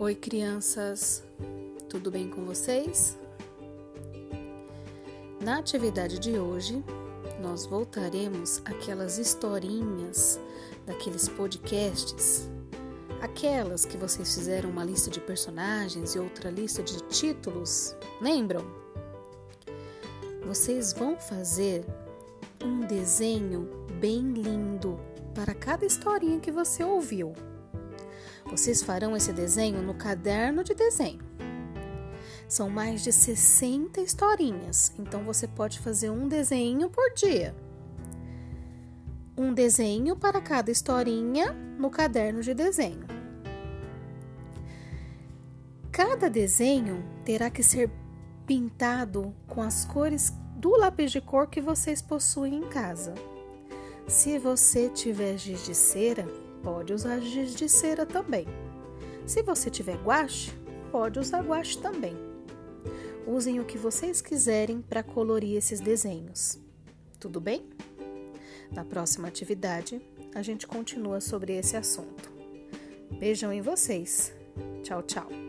Oi, crianças, tudo bem com vocês? Na atividade de hoje, nós voltaremos aquelas historinhas daqueles podcasts, aquelas que vocês fizeram uma lista de personagens e outra lista de títulos, lembram? Vocês vão fazer um desenho bem lindo para cada historinha que você ouviu. Vocês farão esse desenho no caderno de desenho. São mais de 60 historinhas, então você pode fazer um desenho por dia. Um desenho para cada historinha no caderno de desenho. Cada desenho terá que ser pintado com as cores do lápis de cor que vocês possuem em casa. Se você tiver giz de cera, pode usar giz de cera também. Se você tiver guache, pode usar guache também. Usem o que vocês quiserem para colorir esses desenhos. Tudo bem? Na próxima atividade, a gente continua sobre esse assunto. Beijão em vocês. Tchau, tchau.